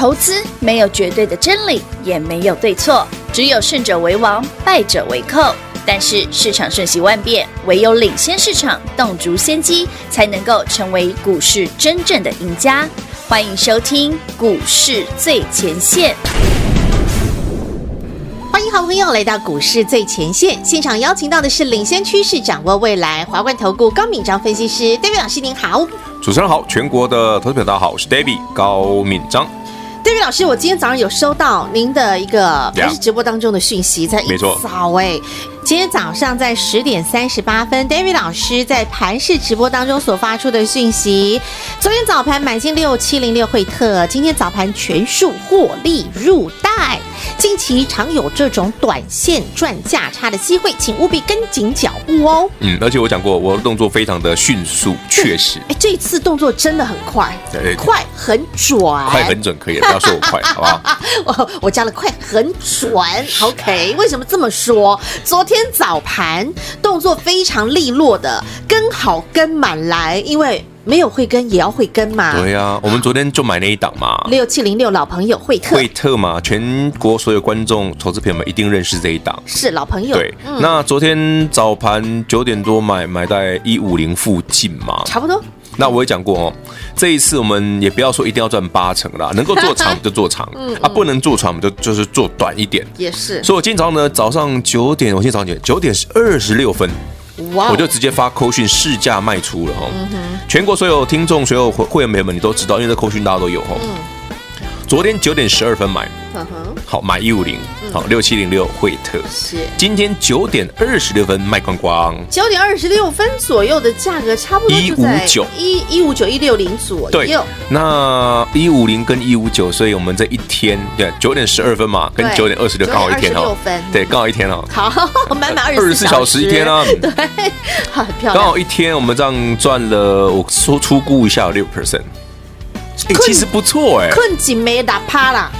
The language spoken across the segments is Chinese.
投资没有绝对的真理，也没有对错，只有胜者为王，败者为寇。但是市场瞬息万变，唯有领先市场，洞烛先机，才能够成为股市真正的赢家。欢迎收听《股市最前线》。欢迎好朋友来到《股市最前线》现场，邀请到的是领先趋势、掌握未来华冠投顾高敏章分析师，David 老师您好。主持人好，全国的投资者大家好，我是 David 高敏章。David 老师，我今天早上有收到您的一个还是直播当中的讯息，在一早哎，今天早上在十点三十八分，David 老师在盘市直播当中所发出的讯息，昨天早盘买进六七零六惠特，今天早盘全数获利入袋。近期常有这种短线赚价差的机会，请务必跟紧脚步哦。嗯，而且我讲过，我的动作非常的迅速，确实。哎，这次动作真的很快，对，快很准，快很准，可以，不要说我快，好不好？我我加了快很准，OK。为什么这么说？昨天早盘动作非常利落的，跟好跟满来，因为。没有慧根也要慧根嘛？对呀、啊，我们昨天就买那一档嘛，六七零六老朋友惠特，惠特嘛，全国所有观众、投资朋友们一定认识这一档，是老朋友。对，嗯、那昨天早盘九点多买，买在一五零附近嘛，差不多。那我也讲过哦，这一次我们也不要说一定要赚八成啦，能够做长 就做长，啊，不能做长我们就就是做短一点，也是。所以我今天早上呢，早上九点，我今天早上九点九点二十六分。Wow 我就直接发扣讯市价卖出了哈，嗯、全国所有听众、所有会会员朋友们，你都知道，因为这扣讯大家都有哈。嗯、昨天九点十二分买。嗯好，买一五零，好六七零六惠特。是。今天九点二十六分卖光光，九点二十六分左右的价格差不多一五九。一一五九一六零左右。对，那一五零跟一五九，所以我们这一天对九点十二分嘛，跟九点二十六刚好一天哦，对，刚好一天哦。好，满满二十四小时。一天啊，对，很漂亮，刚好一天，我们这样赚了，我说初估一下有六 percent，其实不错哎，困紧没打趴啦。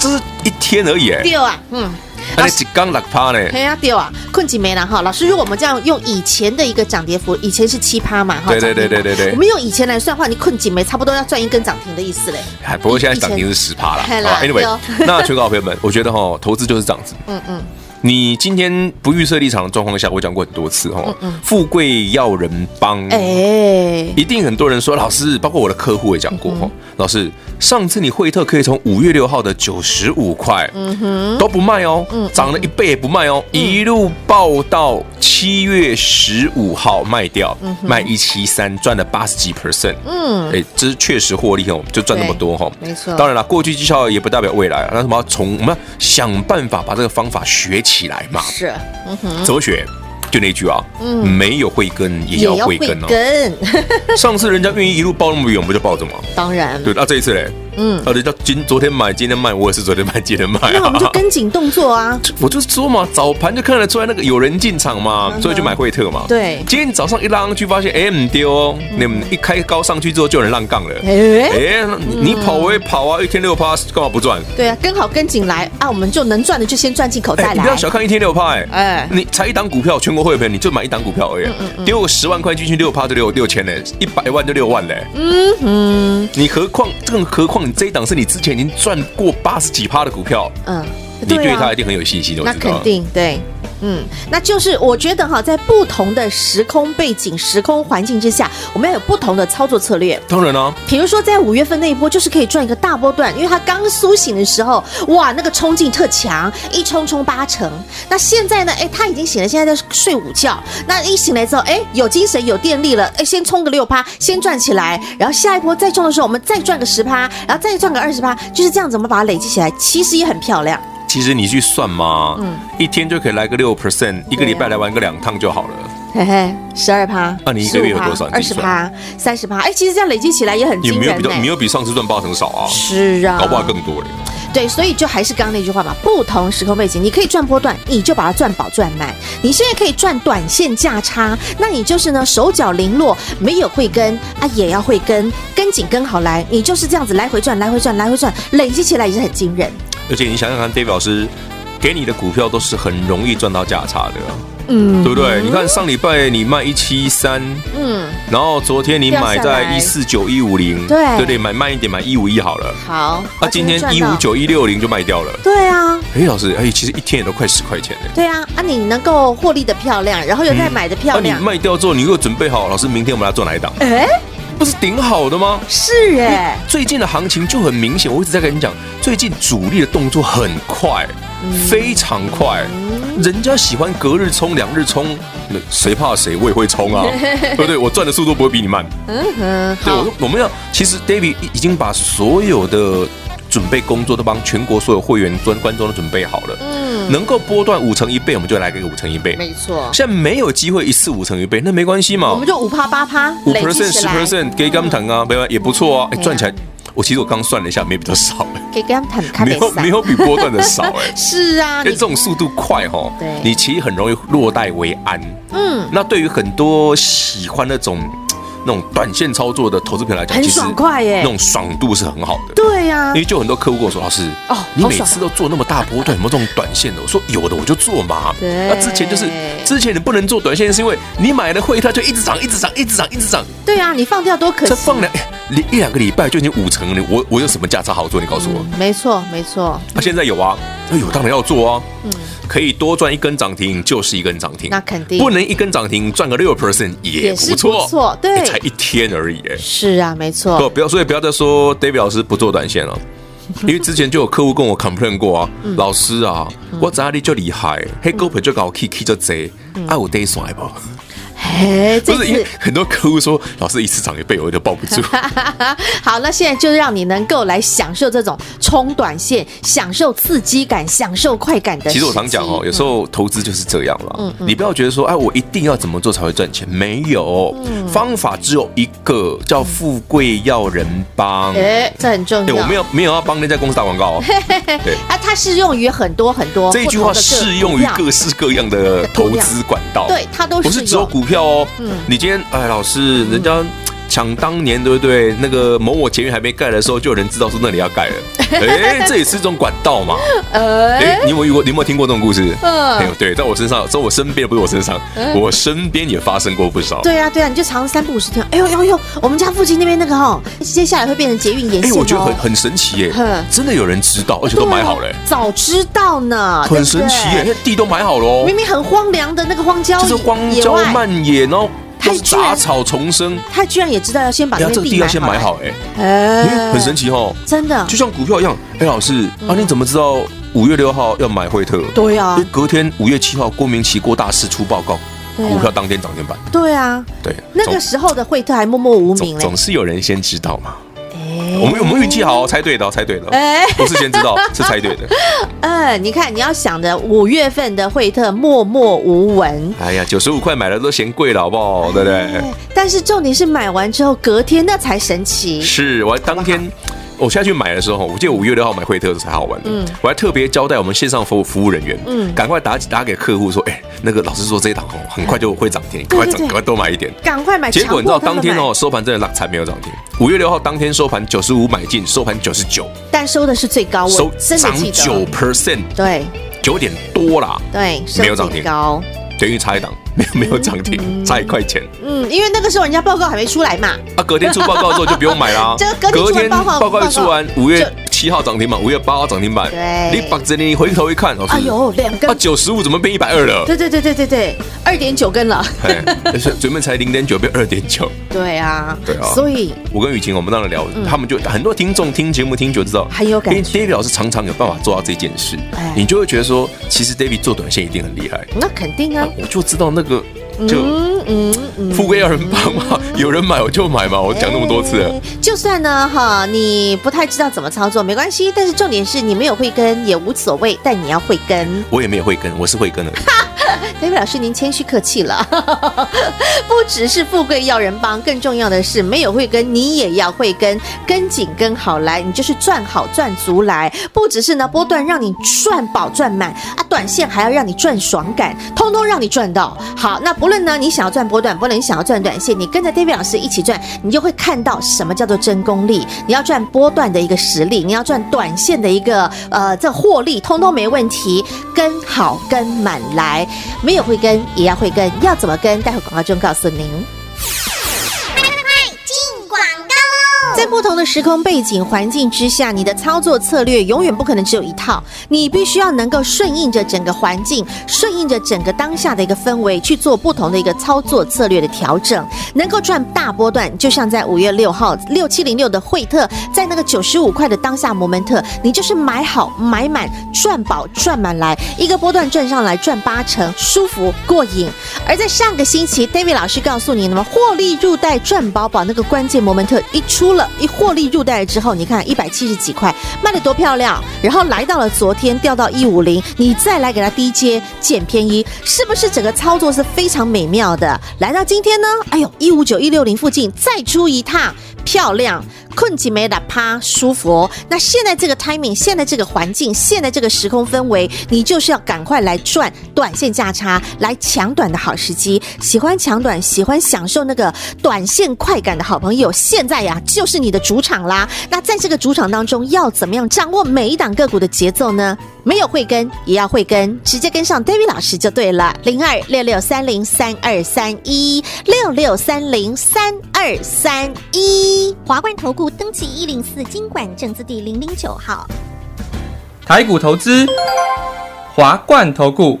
这是一天而已，对啊，嗯，那几刚六趴呢？对啊，对啊，困几没了哈。老师，如果我们这样用以前的一个涨跌幅，以前是七趴嘛，哈，对对对对对对，我们用以前来算的话，你困几没差不多要赚一根涨停的意思嘞。还不过现在涨停是十趴了。Anyway，那全国朋友们，我觉得哈，投资就是这样子。嗯嗯。你今天不预设立场的状况下，我讲过很多次哈，富贵要人帮，哎，一定很多人说，老师，包括我的客户也讲过哈，老师，上次你惠特可以从五月六号的九十五块，嗯哼，都不卖哦，涨了一倍也不卖哦，一路爆到七月十五号卖掉，卖一七三，赚了八十几 percent，嗯，哎，这是确实获利哦，就赚那么多哈，没错。当然了，过去绩效也不代表未来，那什么从我们要想办法把这个方法学起来嘛，是，嗯哼，哲学？就那句啊，嗯，没有慧根也要慧根哦。上次人家愿意一路抱那么远，我们就抱着吗。当然，对，那这一次嘞。嗯，啊，人家今昨天买，今天卖，我也是昨天买，今天卖啊。那我们就跟紧动作啊。我就说嘛，早盘就看得出来那个有人进场嘛，所以就买惠特嘛。对。今天早上一拉上去，发现哎，唔丢哦，你们一开高上去之后就有人浪杠了。哎，你跑我也跑啊，一天六趴，干嘛不赚？对啊，跟好跟紧来啊，我们就能赚的就先赚进口袋来。你不要小看一天六趴，哎，你才一档股票，全国会员你就买一档股票而已，丢个十万块进去，六趴就六六千嘞，一百万就六万嘞。嗯嗯，你何况更何况你这一档是你之前。已经赚过八十几趴的股票，嗯，你对他一定很有信心的。那肯定对，嗯，那就是我觉得哈，在不同的时空背景、时空环境之下，我们要有不同的操作策略。当然了，比如说在五月份那一波，就是可以赚一个大波段，因为它刚苏醒的时候，哇，那个冲劲特强，一冲冲八成。那现在呢？哎，他已经醒了，现在在睡午觉。那一醒来之后，哎，有精神、有电力了，哎，先冲个六趴，先赚起来，然后下一波再冲的时候，我们再赚个十趴，然后再赚个二十趴，就是这样子，我们把它累积起来，其实也很漂亮。其实你去算嘛，嗯，一天就可以来个六 percent，一个礼拜来玩个两趟就好了。嘿嘿，十二趴，那你一个月有多少？二十趴，三十趴。哎，其实这样累积起来也很惊人。你没有比没有比上次赚八成少啊？是啊，搞不好更多嘞。对，所以就还是刚刚那句话嘛，不同时空背景，你可以赚波段，你就把它赚饱赚满。你现在可以赚短线价差，那你就是呢手脚零落，没有慧根啊，也要慧根，跟紧跟好来，你就是这样子来回赚，来回赚，来回赚，累积起来也是很惊人。而且你想想看，David 老师给你的股票都是很容易赚到价差的，嗯，对不对？你看上礼拜你卖一七三，嗯，然后昨天你买在一四九一五零，对对对，买慢一点，买一五一好了。好，那今天一五九一六零就卖掉了。对啊，哎，老师，哎，其实一天也都快十块钱呢。对啊，啊，你能够获利的漂亮，然后又再买的漂亮，那你卖掉之后，你如果准备好，老师，明天我们来做哪一档？哎。不是顶好的吗？是哎，最近的行情就很明显，我一直在跟你讲，最近主力的动作很快，非常快，人家喜欢隔日冲、两日冲，那谁怕谁？我也会冲啊，对不对？我赚的速度不会比你慢。嗯哼，对，我说我们要，其实 David 已经把所有的。准备工作都帮全国所有会员、观观众都准备好了。嗯，能够波段五成一倍，我们就来个五成一倍。没错，现在没有机会一次五成一倍，那没关系嘛。我们就五趴八趴，五 percent 十 percent 给他们谈啊，没有也不错啊。哎，赚起来，我其实我刚算了一下，没比较少。给他们谈，没有没有比波段的少哎。是啊，因为这种速度快哈，对，你其实很容易落袋为安。嗯，那对于很多喜欢那种。那种短线操作的投资品来讲，很爽快耶，那种爽度是很好的。对呀，因为就很多客户跟我说，老师，哦，你每次都做那么大波段，有没有这种短线的？我说有的，我就做嘛。那之前就是之前你不能做短线，是因为你买了会，它就一直涨，一直涨，一直涨，一直涨。对啊，你放掉多可惜。这放两一两个礼拜就已经五成了，我我有什么价差好做？你告诉我。没错，没错。那现在有啊，那有当然要做啊。嗯。可以多赚一根涨停就是一根涨停，那肯定不能一根涨停赚个六 percent 也不错，错对，才一天而已，是啊，没错。不，不要，所以不要再说 David 老师不做短线了，因为之前就有客户跟我 complain 过啊，老师啊，我哪里就厉害，黑狗皮就搞 K K 就贼，爱，我得算不？哎，这是因为很多客户说，老师一次涨一倍，我就抱不住。好，那现在就让你能够来享受这种冲短线，享受刺激感，享受快感的。其实我常讲哦，有时候投资就是这样了。嗯，你不要觉得说，哎，我一定要怎么做才会赚钱？没有，方法只有一个，叫富贵要人帮。哎，这很重要。我没有没有要帮那家公司打广告哦。对啊，它适用于很多很多。这句话适用于各式各样的投资管道。对，它都是不是只有股票。哦，嗯，你今天哎，老师，人家抢当年对不对？那个某某捷运还没盖的时候，就有人知道说那里要盖了，哎，这也是一种管道嘛。哎，你有没有遇过？你有没有听过这种故事？嗯，有。对，在我身上，在我身边不是我身上，我身边也发生过不少。对啊，对啊，你就常三不五时听，哎呦呦呦，我们家附近那边那个哈，接下来会变成捷运沿线。哎，我觉得很很神奇耶，真的有人知道，而且都买好了。早知道呢，很神奇耶，因为地都买好了，明明很荒凉的那个荒郊，就是荒郊漫野，然后。他杂草丛生，他居然也知道要先把这个地要先买好，哎，哎，很神奇哦，真的，就像股票一样。哎，老师啊，你怎么知道五月六号要买惠特？对啊，隔天五月七号，郭明奇郭大师出报告，股票当天涨停板。对啊，对，那个时候的惠特还默默无名，总是有人先知道嘛。我们我们运气好，猜对的，猜对的，哎，不是先知道，是猜对的。嗯，你看，你要想着五月份的惠特默默无闻。哎呀，九十五块买了都嫌贵了，好不好？对不对？但是重点是买完之后隔天那才神奇。是我当天。我下去买的时候，我记得五月六号买惠特才好玩的。嗯，我还特别交代我们线上服务服务人员，嗯，赶快打打给客户说，哎，那个老师说这一档哦，很快就会涨停，赶快涨，赶快多买一点，赶快买。结果你知道当天哦收盘真的拉才没有涨停。五月六号当天收盘九十五买进，收盘九十九，但收的是最高，收涨九 percent，对，九点多啦，对，没有涨停高。等于差一档，没 有没有涨停，差一块钱。嗯，因为那个时候人家报告还没出来嘛。啊，隔天出报告之后就不用买啦。隔天报告一出完，五月七号涨停板，五月八号涨停板。对，你把这你回头一看，哎呦，两根。啊，九十五怎么变一百二了？对对对对对对，二点九根了。但是准备才零点九变二点九。对啊，对啊。所以，我跟雨晴我们当时聊，他们就很多听众听节目听久知道很有感觉。David 老师常常有办法做到这件事，你就会觉得说，其实 David 做短线一定很厉害。那肯定啊，我就知道那个。就嗯嗯，富贵要人帮嘛，有人买我就买嘛，我讲那么多次了。就算呢哈，你不太知道怎么操作没关系，但是重点是你没有会跟也无所谓，但你要会跟。我也没有会跟，我是慧根而已。David 老师，您谦虚客气了。不只是富贵要人帮，更重要的是没有会跟，你也要会跟，跟紧跟好来，你就是赚好赚足来。不只是呢波段让你赚饱赚满啊，短线还要让你赚爽感，通通让你赚到。好，那不论呢你想要赚赚波段，不能想要赚短线，你跟着 David 老师一起赚，你就会看到什么叫做真功力。你要赚波段的一个实力，你要赚短线的一个呃这获利，通通没问题。跟好跟满来，没有会跟也要会跟，要怎么跟？待会广告中告诉您。在不同的时空背景环境之下，你的操作策略永远不可能只有一套，你必须要能够顺应着整个环境，顺应着整个当下的一个氛围去做不同的一个操作策略的调整，能够赚大波段。就像在五月六号六七零六的惠特，在那个九十五块的当下摩门特，你就是买好买满赚饱赚满来，一个波段赚上来赚八成，舒服过瘾。而在上个星期，David 老师告诉你，那么获利入袋赚饱饱，那个关键摩门特一出一获利入袋之后，你看一百七十几块卖的多漂亮，然后来到了昨天掉到一五零，你再来给它低接捡便宜，是不是整个操作是非常美妙的？来到今天呢，哎呦一五九一六零附近再出一趟，漂亮。困起没打趴，舒服哦。那现在这个 timing，现在这个环境，现在这个时空氛围，你就是要赶快来赚短线价差，来抢短的好时机。喜欢抢短，喜欢享受那个短线快感的好朋友，现在呀就是你的主场啦。那在这个主场当中，要怎么样掌握每一档个股的节奏呢？没有慧根也要慧根，直接跟上 David 老师就对了。零二六六三零三二三一六六三零三二三一华冠投顾登记一零四经管证字第零零九号。台股投资，华冠投顾。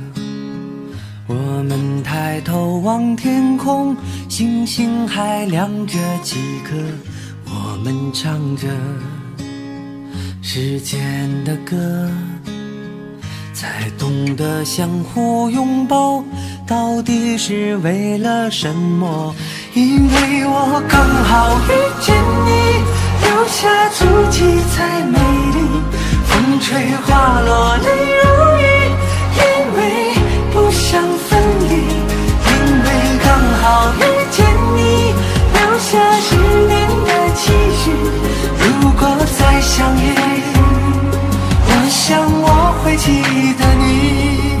我们抬头望天空，星星还亮着几颗。我们唱着时间的歌，才懂得相互拥抱，到底是为了什么？因为我刚好遇见你，留下足迹才美丽。风吹花落泪如雨，因为分离，因为刚。好遇见你，留下十年的期许。如果再相遇，我想我会记得你。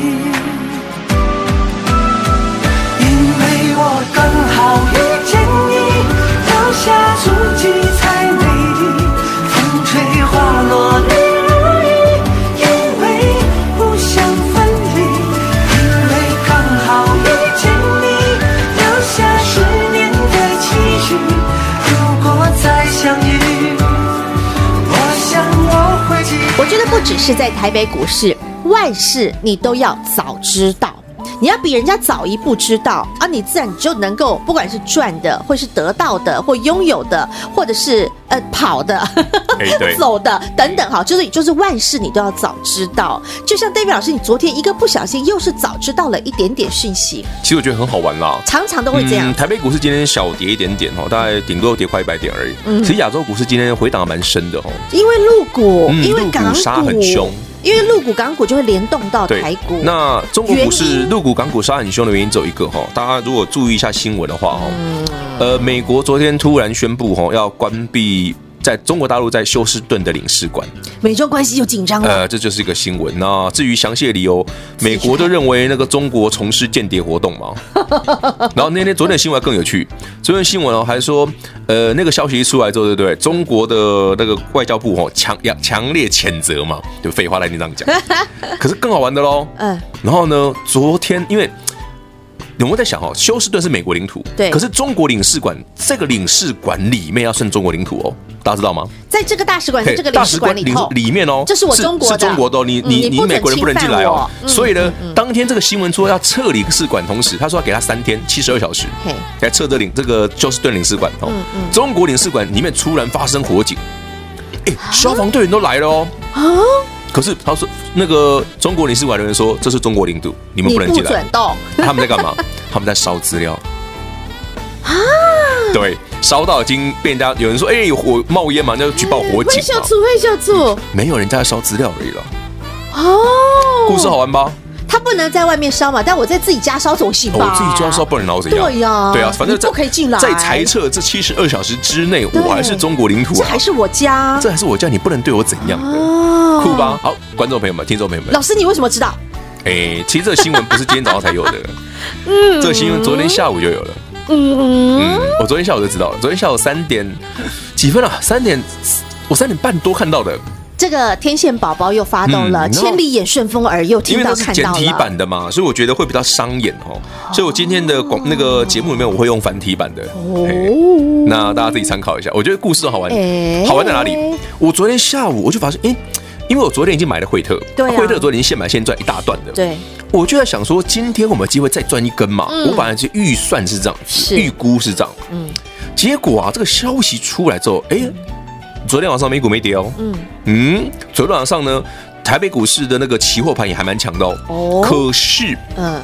刚好遇见你留下足迹才美丽风吹花落泪如雨因为不想分离因为刚好遇见你留下十年的期许如果再相遇我想我会记我觉得不只是在台北股市万事你都要早知道。你要比人家早一步知道啊，你自然你就能够，不管是赚的，或是得到的，或拥有的，或者是呃跑的、欸、走的等等，哈，就是就是万事你都要早知道。就像 David 老师，你昨天一个不小心，又是早知道了一点点讯息。其实我觉得很好玩啦，常常都会这样、嗯。台北股市今天小跌一点点哦，大概顶多跌快一百点而已。嗯，其实亚洲股市今天回档蛮深的哦，因为陆股，嗯、因为港股杀很凶。因为陆股、港股就会联动到台股。那中国股市陆股、港股杀很凶的原因只有一个哈，大家如果注意一下新闻的话哈，嗯、呃，美国昨天突然宣布哈要关闭。在中国大陆，在休斯顿的领事馆，美中关系又紧张了。呃，这就是一个新闻。那至于详细的理由，美国都认为那个中国从事间谍活动嘛。然后那天昨天的新闻更有趣，昨天新闻哦还说，呃，那个消息一出来之后，对不对？中国的那个外交部哦强要强烈谴责嘛，就废话来你这样讲。可是更好玩的喽，嗯，然后呢，昨天因为。有没有在想哦？休斯顿是美国领土，对。可是中国领事馆这个领事馆里面要算中国领土哦，大家知道吗？在这个大使馆，这个大使馆里里面哦，这是我中国的，是中国的哦。你你你美国人不能进来哦。所以呢，当天这个新闻说要撤领事馆，同时他说要给他三天七十二小时，来撤这领这个休斯顿领事馆哦。中国领事馆里面突然发生火警，哎，消防队员都来了哦。啊。可是他说，那个中国领事馆的人说，这是中国领土，你们不能进来。不准动。他们在干嘛？他们在烧资料。啊！对，烧到已经被人家有人说，哎，有火冒烟嘛，那就举报火警。会小组，会小组。没有人家在烧资料而已了。哦。故事好玩吧？他不能在外面烧嘛，但我在自己家烧总行吧？我自己家烧不能烧怎样？对呀，对啊，反正不可以进来。在裁撤这七十二小时之内，我还是中国领土啊，这还是我家，这还是我家，你不能对我怎样的，酷吧？好，观众朋友们，听众朋友们，老师，你为什么知道？哎，其实这个新闻不是今天早上才有的，嗯，这个新闻昨天下午就有了，嗯嗯，我昨天下午就知道了，昨天下午三点几分啊？三点，我三点半多看到的。这个天线宝宝又发动了，千里眼顺风耳又听到看到了。简体版的嘛，所以我觉得会比较伤眼哦。所以我今天的广那个节目里面，我会用繁体版的哦。那大家自己参考一下，我觉得故事好玩。好玩在哪里？我昨天下午我就发现，哎，因为我昨天已经买了惠特，对，惠特昨天已经现买现赚一大段的。对，我就在想说，今天我们有机会再赚一根嘛？我本来是预算是这样子，预估是这样。嗯，结果啊，这个消息出来之后，哎。昨天晚上美股没跌哦，嗯。嗯，昨天晚上呢，台北股市的那个期货盘也还蛮强的哦，哦，可是，嗯，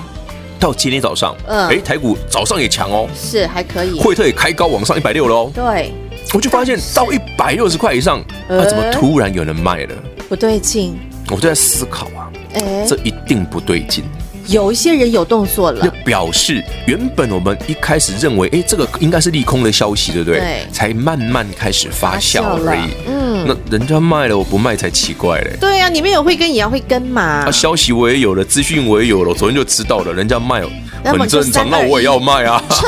到今天早上，嗯，哎，台股早上也强哦，是还可以，惠特也开高往上一百六了哦，对，我就发现到一百六十块以上，那怎么突然有人卖了？不对劲，我就在思考啊，哎，这一定不对劲。有一些人有动作了，表示原本我们一开始认为，哎，这个应该是利空的消息，对不对？对，才慢慢开始发酵而已。嗯，那人家卖了，我不卖才奇怪嘞。对呀，你们有会跟也要会跟嘛。啊，消息我也有了，资讯我也有了，昨天就知道了，人家卖了。很正常，那我也要卖啊！撤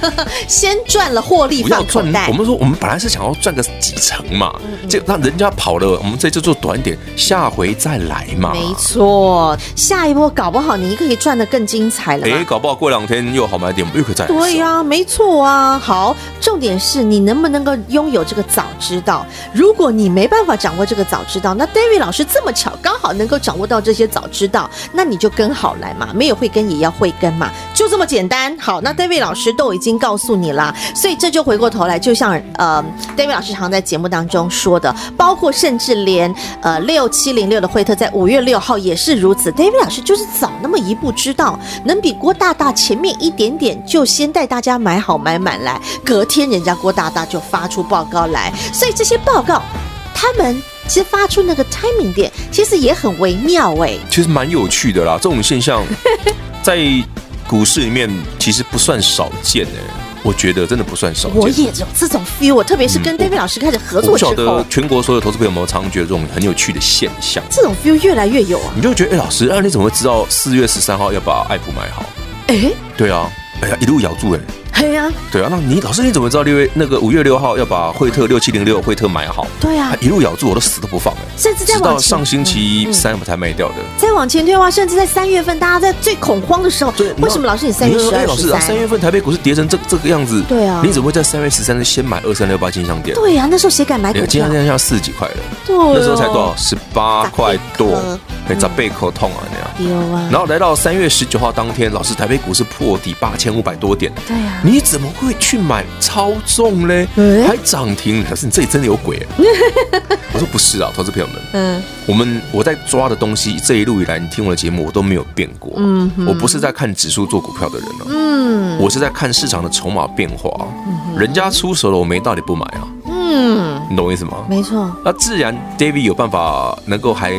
先赚了获利，不要赚。我们说，我们本来是想要赚个几成嘛，就让人家跑了，我们这就做短点，下回再来嘛。没错，下一波搞不好你可以赚的更精彩了。哎，搞不好过两天又好买点，我们又可以再来。对呀，没错啊。好，重点是你能不能够拥有这个早知道？如果你没办法掌握这个早知道，那 David 老师这么巧，刚好能够掌握到这些早知道，那你就跟好来嘛。没有会跟也要会跟嘛。就这么简单。好，那 David 老师都已经告诉你了，所以这就回过头来，就像呃，David 老师常在节目当中说的，包括甚至连呃六七零六的惠特在五月六号也是如此。David 老师就是早那么一步知道，能比郭大大前面一点点，就先带大家买好买满来，隔天人家郭大大就发出报告来，所以这些报告他们其实发出那个 timing 点，其实也很微妙哎、欸，其实蛮有趣的啦，这种现象 在。股市里面其实不算少见哎。我觉得真的不算少见，我也有这种 feel，特别是跟 David 老师开始合作之后，我不晓得全国所有投资朋友们常常觉得这种很有趣的现象，这种 feel 越来越有啊！你就觉得，哎，老师，啊你怎么会知道四月十三号要把爱普买好？哎，对啊，哎呀，一路咬住哎。对呀，对啊，那你老师你怎么知道六月那个五月六号要把惠特六七零六惠特买好？对啊，一路咬住我都死都不放哎，甚至在往前，直到上星期三我才卖掉的。再往前推的话，甚至在三月份，大家在最恐慌的时候，为什么老师你三月十二、老师啊，三月份台北股市跌成这这个样子，对啊，你怎么会在三月十三日先买二三六八金像电？对啊，那时候谁敢买股票？金像电要四十几块了，对，那时候才多少？十八块多，哎，砸背口痛啊那样。有啊。然后来到三月十九号当天，老师台北股市破底八千五百多点，对啊，你怎么会？去买超重嘞，还涨停，可是你这里真的有鬼？我说不是啊，投资朋友们，嗯，我们我在抓的东西，这一路以来你听我的节目，我都没有变过。嗯，我不是在看指数做股票的人哦，嗯，我是在看市场的筹码变化。人家出手了，我没道理不买啊。嗯，你懂我意思吗？没错。那自然，David 有办法能够还。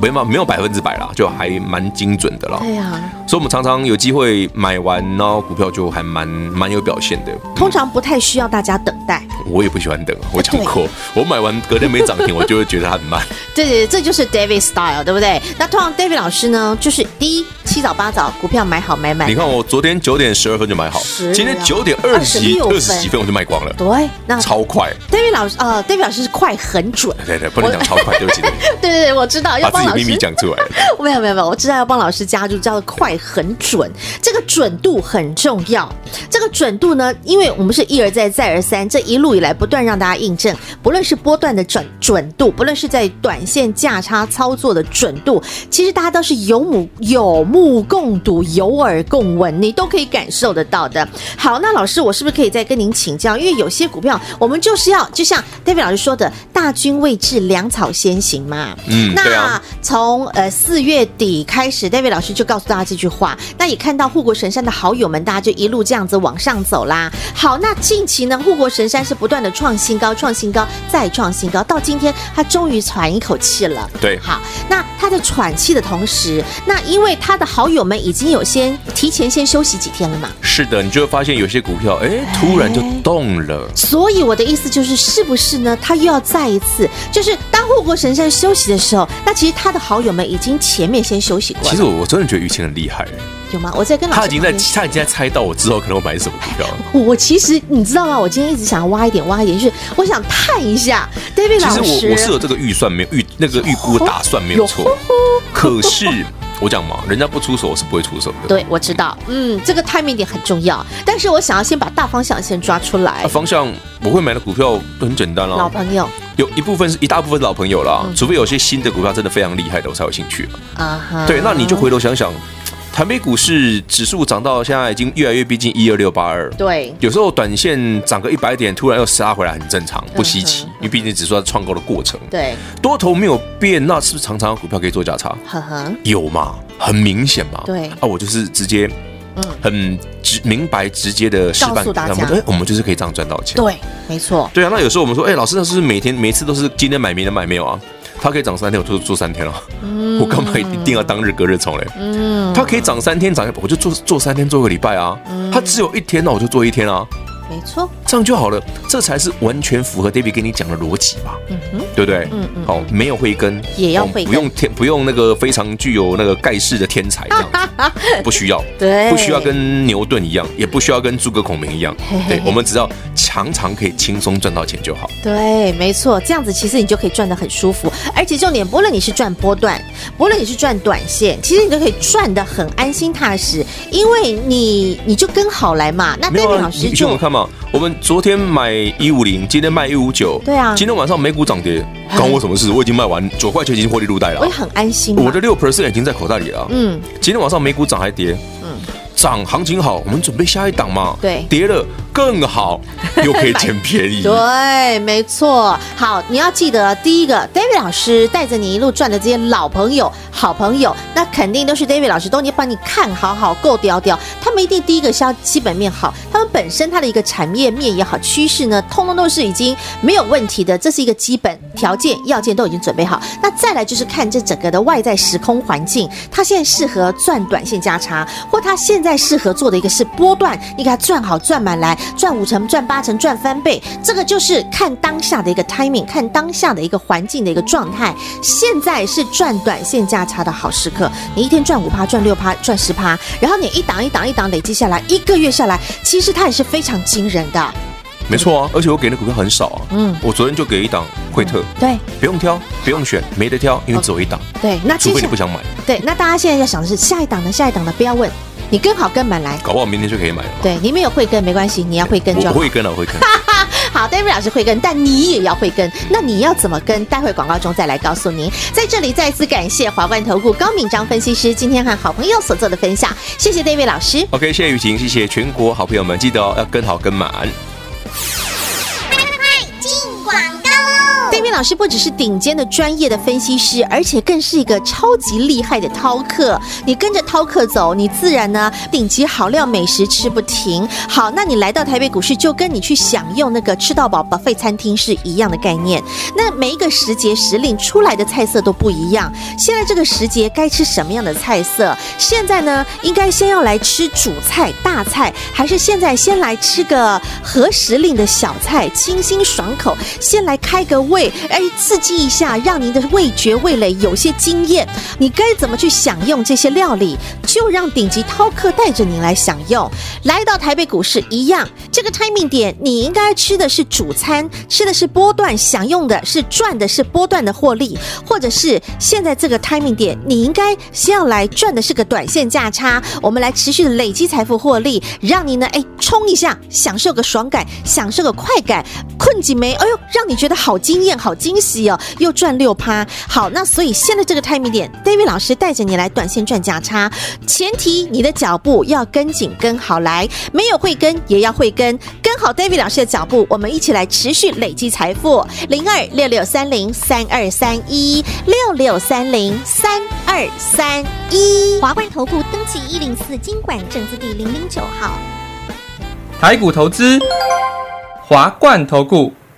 没有，没有百分之百啦，就还蛮精准的啦。对呀，所以我们常常有机会买完，然后股票就还蛮蛮有表现的。通常不太需要大家等待。我也不喜欢等，我讲过，我买完隔天没涨停，我就会觉得它很慢。对对，这就是 David style，对不对？那通常 David 老师呢，就是第一七早八早股票买好买满。你看我昨天九点十二分就买好，今天九点二十几二十几分我就卖光了。对，那超快。David 老师呃，David 老师是快很准。对对，不能讲超快，对不起。对 对对，我知道要帮。秘密讲出来，没有没有没有，我知道要帮老师加入叫做快很准，这个准度很重要。这个准度呢，因为我们是一而再再而三，这一路以来不断让大家印证，不论是波段的准准度，不论是在短线价差操作的准度，其实大家都是有目有目共睹，有耳共闻，你都可以感受得到的。好，那老师，我是不是可以再跟您请教？因为有些股票，我们就是要就像 David 老师说的，大军未至，粮草先行嘛。嗯，那。从呃四月底开始，David 老师就告诉大家这句话。那也看到护国神山的好友们，大家就一路这样子往上走啦。好，那近期呢，护国神山是不断的创新高，创新高，再创新高，到今天他终于喘一口气了。对，好，那他在喘气的同时，那因为他的好友们已经有先提前先休息几天了嘛。是的，你就会发现有些股票，哎，突然就动了。所以我的意思就是，是不是呢？他又要再一次，就是当护国神山休息的时候，那其实他的好友们已经前面先休息过了。其实我我真的觉得雨晴很厉害，有吗？我在跟老师他已经在他已经在猜到我之后可能会买什么股票。我其实你知道吗？我今天一直想要挖一点挖一点，就是我想探一下 David 老师。其实我我是有这个预算，没有预那个预估打算没有错，可是。我讲嘛，人家不出手，我是不会出手的。对，我知道，嗯，这个 timing 点很重要。但是我想要先把大方向先抓出来。啊、方向我会买的股票都很简单了。老朋友，有一部分是一大部分是老朋友啦，嗯、除非有些新的股票真的非常厉害的，我才有兴趣啊。Uh huh、对，那你就回头想想。台北股市指数涨到现在已经越来越逼近一二六八二。对，有时候短线涨个一百点，突然又杀回来，很正常，不稀奇。因为毕竟指数在创高的过程。对，多头没有变，那是不是常常股票可以做价差？呵呵，有嘛？很明显嘛？对。啊，我就是直接，嗯，很直明白直接的示范给他们。哎，我们就是可以这样赚到钱。对，没错。对啊，那有时候我们说，哎，老师，那是不是每天每次都是今天买，明天买没有啊？它可以涨三天，我就做三天了。嗯、我干嘛一定要当日隔日冲嘞？嗯，它可以涨三天，涨我就做做三天，做个礼拜啊。嗯、它只有一天，那我就做一天啊。没错，这样就好了，这才是完全符合 David 跟你讲的逻辑嘛？嗯哼，对不对？嗯嗯。好，没有慧根也要慧根，不用天，不用那个非常具有那个盖世的天才这样子，不需要。对，不需要跟牛顿一样，也不需要跟诸葛孔明一样。对，我们只要常常可以轻松赚到钱就好。对，没错，这样子其实你就可以赚得很舒服，而且重点，不论你是赚波段，不论你是赚短线，其实你都可以赚的很安心踏实，因为你你就跟好来嘛。那 David 老师就。我们昨天买一五零，今天卖一五九。对啊，今天晚上美股涨跌，关我什么事？我已经卖完九块钱，已经获利入袋了。我也很安心。我的六 percent 已经在口袋里了。嗯，今天晚上美股涨还跌？嗯，涨行情好，我们准备下一档嘛。对，跌了更好，又可以捡便宜。对，没错。好，你要记得，第一个，David 老师带着你一路赚的这些老朋友、好朋友，那肯定都是 David 老师都已经帮你看好好、够屌屌。他们一定第一个是要基本面好，他们本身它的一个产业面也好，趋势呢，通通都是已经没有问题的，这是一个基本条件、要件都已经准备好。那再来就是看这整个的外在时空环境，他现在适合赚短线价差，或他现在适合做的一个是波段，你给他赚好赚满来，赚五成、赚八成、赚翻倍，这个就是看当下的一个 timing，看当下的一个环境的一个状态。现在是赚短线价差的好时刻，你一天赚五趴、赚六趴、赚十趴，然后你一档一档一档累积下来，一个月下来，其实它也是非常惊人的。没错啊，而且我给的股票很少啊。嗯，我昨天就给一档惠特，对，不用挑，不用选，没得挑，因为只有一档。对，那除非你不想买。对，那大家现在要想的是下一档呢？下一档呢？不要问，你跟好跟满来，搞不好明天就可以买了。对，你没有会跟没关系，你要会跟就好。我会跟了，我会跟。好，David 老师会跟，但你也要会跟。那你要怎么跟？待会广告中再来告诉您。在这里再次感谢华冠投顾高敏章分析师今天和好朋友所做的分享，谢谢 David 老师。OK，谢谢雨晴，谢谢全国好朋友们，记得哦，要跟好跟满。老师不只是顶尖的专业的分析师，而且更是一个超级厉害的饕客。你跟着饕客走，你自然呢顶级好料美食吃不停。好，那你来到台北股市，就跟你去享用那个吃到饱 buffet 餐厅是一样的概念。那每一个时节时令出来的菜色都不一样。现在这个时节该吃什么样的菜色？现在呢，应该先要来吃主菜大菜，还是现在先来吃个合时令的小菜，清新爽口？先来开个胃。哎，刺激一下，让您的味觉味蕾有些惊艳。你该怎么去享用这些料理？就让顶级饕客带着您来享用。来到台北股市一样，这个 timing 点，你应该吃的是主餐，吃的是波段，享用的是赚的是波段的获利，或者是现在这个 timing 点，你应该先要来赚的是个短线价差。我们来持续的累积财富获利，让你呢，哎，冲一下，享受个爽感，享受个快感。困几枚，哎呦，让你觉得好惊艳，好惊喜哦，又赚六趴。好，那所以现在这个 timing 点，David 老师带着你来短线赚价差，前提你的脚步要跟紧跟好来，没有会跟也要会跟，跟好 David 老师的脚步，我们一起来持续累积财富。零二六六三零三二三一六六三零三二三一，华冠投顾登记一零四经管证字第零零九号，台股投资。华冠投顾，